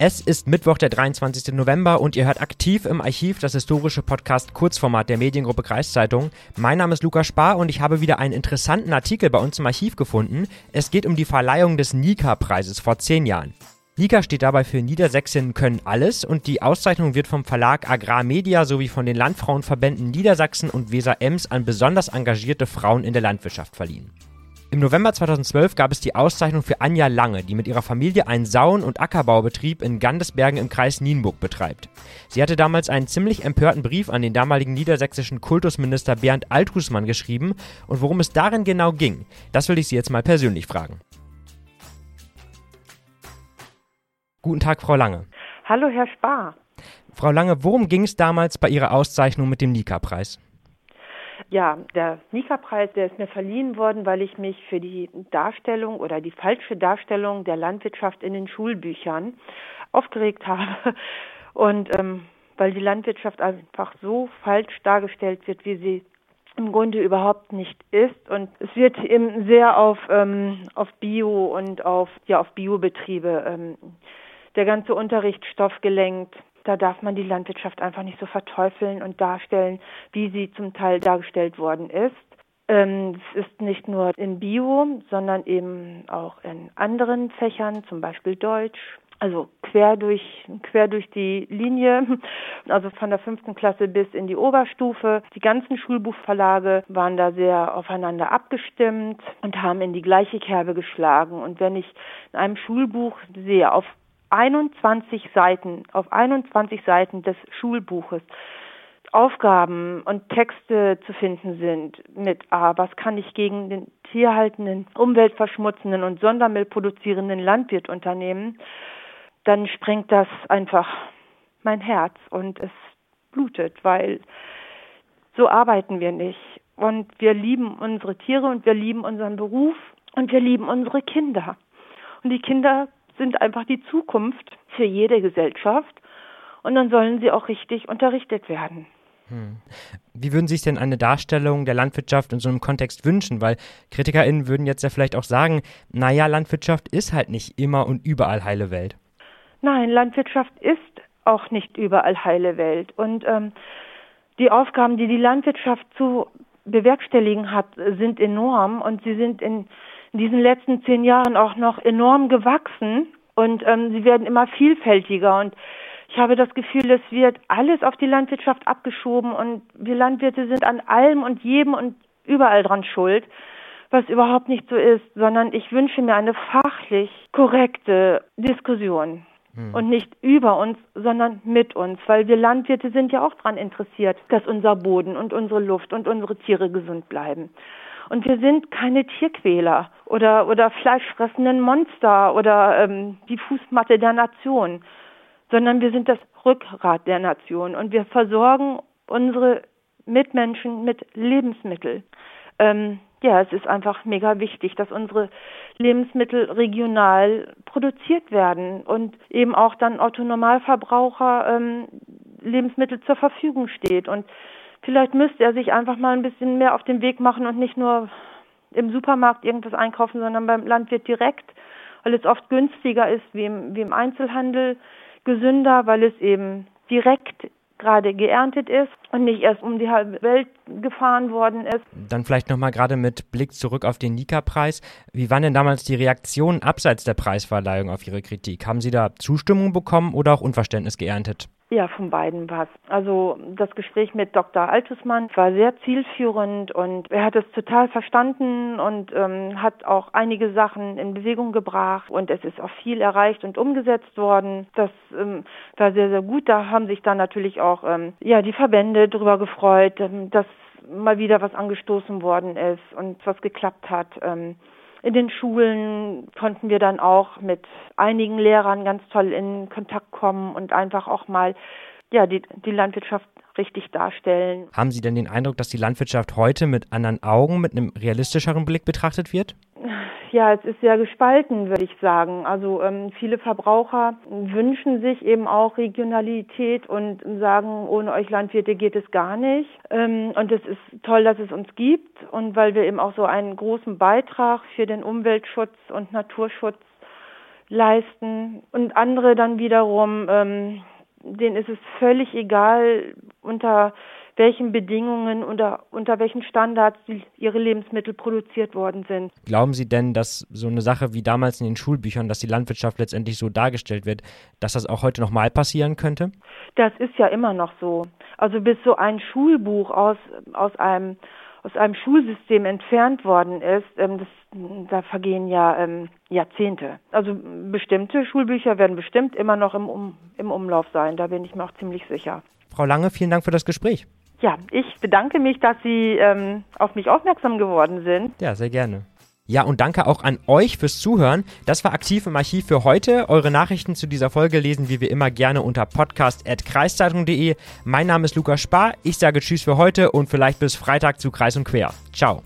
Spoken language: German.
Es ist Mittwoch, der 23. November und ihr hört aktiv im Archiv das historische Podcast Kurzformat der Mediengruppe Kreiszeitung. Mein Name ist Lukas Spar und ich habe wieder einen interessanten Artikel bei uns im Archiv gefunden. Es geht um die Verleihung des Nika-Preises vor zehn Jahren. Nika steht dabei für Niedersächsinnen können alles und die Auszeichnung wird vom Verlag Agrarmedia sowie von den Landfrauenverbänden Niedersachsen und Weser-Ems an besonders engagierte Frauen in der Landwirtschaft verliehen. Im November 2012 gab es die Auszeichnung für Anja Lange, die mit ihrer Familie einen Sauen- und Ackerbaubetrieb in Gandesbergen im Kreis Nienburg betreibt. Sie hatte damals einen ziemlich empörten Brief an den damaligen niedersächsischen Kultusminister Bernd Althusmann geschrieben und worum es darin genau ging, das will ich Sie jetzt mal persönlich fragen. Guten Tag, Frau Lange. Hallo, Herr Spar. Frau Lange, worum ging es damals bei Ihrer Auszeichnung mit dem Nika-Preis? Ja, der Nika-Preis, der ist mir verliehen worden, weil ich mich für die Darstellung oder die falsche Darstellung der Landwirtschaft in den Schulbüchern aufgeregt habe. Und ähm, weil die Landwirtschaft einfach so falsch dargestellt wird, wie sie im Grunde überhaupt nicht ist. Und es wird eben sehr auf, ähm, auf Bio und auf, ja, auf Biobetriebe ähm, der ganze Unterrichtsstoff gelenkt da darf man die Landwirtschaft einfach nicht so verteufeln und darstellen, wie sie zum Teil dargestellt worden ist. Ähm, es ist nicht nur in Bio, sondern eben auch in anderen Fächern, zum Beispiel Deutsch, also quer durch, quer durch die Linie, also von der fünften Klasse bis in die Oberstufe. Die ganzen Schulbuchverlage waren da sehr aufeinander abgestimmt und haben in die gleiche Kerbe geschlagen. Und wenn ich in einem Schulbuch sehe, auf 21 Seiten, auf 21 Seiten des Schulbuches Aufgaben und Texte zu finden sind mit A, was kann ich gegen den tierhaltenden, umweltverschmutzenden und Sondermüll produzierenden Landwirt unternehmen, dann sprengt das einfach mein Herz und es blutet, weil so arbeiten wir nicht. Und wir lieben unsere Tiere und wir lieben unseren Beruf und wir lieben unsere Kinder. Und die Kinder sind einfach die Zukunft für jede Gesellschaft und dann sollen sie auch richtig unterrichtet werden. Hm. Wie würden Sie sich denn eine Darstellung der Landwirtschaft in so einem Kontext wünschen? Weil KritikerInnen würden jetzt ja vielleicht auch sagen, naja, Landwirtschaft ist halt nicht immer und überall heile Welt. Nein, Landwirtschaft ist auch nicht überall heile Welt. Und ähm, die Aufgaben, die die Landwirtschaft zu bewerkstelligen hat, sind enorm und sie sind in in diesen letzten zehn Jahren auch noch enorm gewachsen. Und ähm, sie werden immer vielfältiger. Und ich habe das Gefühl, es wird alles auf die Landwirtschaft abgeschoben. Und wir Landwirte sind an allem und jedem und überall dran schuld, was überhaupt nicht so ist, sondern ich wünsche mir eine fachlich korrekte Diskussion. Hm. und nicht über uns, sondern mit uns, weil wir Landwirte sind ja auch daran interessiert, dass unser Boden und unsere Luft und unsere Tiere gesund bleiben. Und wir sind keine Tierquäler oder, oder fleischfressenden Monster oder ähm, die Fußmatte der Nation, sondern wir sind das Rückgrat der Nation und wir versorgen unsere Mitmenschen mit Lebensmitteln. Ähm, ja, es ist einfach mega wichtig, dass unsere Lebensmittel regional produziert werden und eben auch dann Autonormalverbraucher ähm, Lebensmittel zur Verfügung steht. Und vielleicht müsste er sich einfach mal ein bisschen mehr auf den Weg machen und nicht nur im Supermarkt irgendwas einkaufen, sondern beim Landwirt direkt, weil es oft günstiger ist wie im, wie im Einzelhandel, gesünder, weil es eben direkt gerade geerntet ist und nicht erst um die halbe Welt gefahren worden ist. Dann vielleicht nochmal gerade mit Blick zurück auf den Nika-Preis. Wie waren denn damals die Reaktionen abseits der Preisverleihung auf Ihre Kritik? Haben Sie da Zustimmung bekommen oder auch Unverständnis geerntet? Ja, von beiden was. Also das Gespräch mit Dr. Altusmann war sehr zielführend und er hat es total verstanden und ähm, hat auch einige Sachen in Bewegung gebracht und es ist auch viel erreicht und umgesetzt worden. Das ähm, war sehr, sehr gut. Da haben sich dann natürlich auch ähm, ja die Verbände darüber gefreut, ähm, dass mal wieder was angestoßen worden ist und was geklappt hat. In den Schulen konnten wir dann auch mit einigen Lehrern ganz toll in Kontakt kommen und einfach auch mal ja, die, die Landwirtschaft richtig darstellen. Haben Sie denn den Eindruck, dass die Landwirtschaft heute mit anderen Augen, mit einem realistischeren Blick betrachtet wird? Ja, es ist sehr gespalten, würde ich sagen. Also ähm, viele Verbraucher wünschen sich eben auch Regionalität und sagen, ohne euch Landwirte geht es gar nicht. Ähm, und es ist toll, dass es uns gibt und weil wir eben auch so einen großen Beitrag für den Umweltschutz und Naturschutz leisten und andere dann wiederum, ähm, denen ist es völlig egal, unter welchen Bedingungen, unter, unter welchen Standards die, ihre Lebensmittel produziert worden sind. Glauben Sie denn, dass so eine Sache wie damals in den Schulbüchern, dass die Landwirtschaft letztendlich so dargestellt wird, dass das auch heute nochmal passieren könnte? Das ist ja immer noch so. Also bis so ein Schulbuch aus, aus einem aus einem Schulsystem entfernt worden ist, ähm, das, da vergehen ja ähm, Jahrzehnte. Also bestimmte Schulbücher werden bestimmt immer noch im, um, im Umlauf sein, da bin ich mir auch ziemlich sicher. Frau Lange, vielen Dank für das Gespräch. Ja, ich bedanke mich, dass Sie ähm, auf mich aufmerksam geworden sind. Ja, sehr gerne. Ja, und danke auch an euch fürs Zuhören. Das war aktiv im Archiv für heute. Eure Nachrichten zu dieser Folge lesen wir wie immer gerne unter podcast.kreiszeitung.de. Mein Name ist Lukas Spar. Ich sage Tschüss für heute und vielleicht bis Freitag zu Kreis und Quer. Ciao.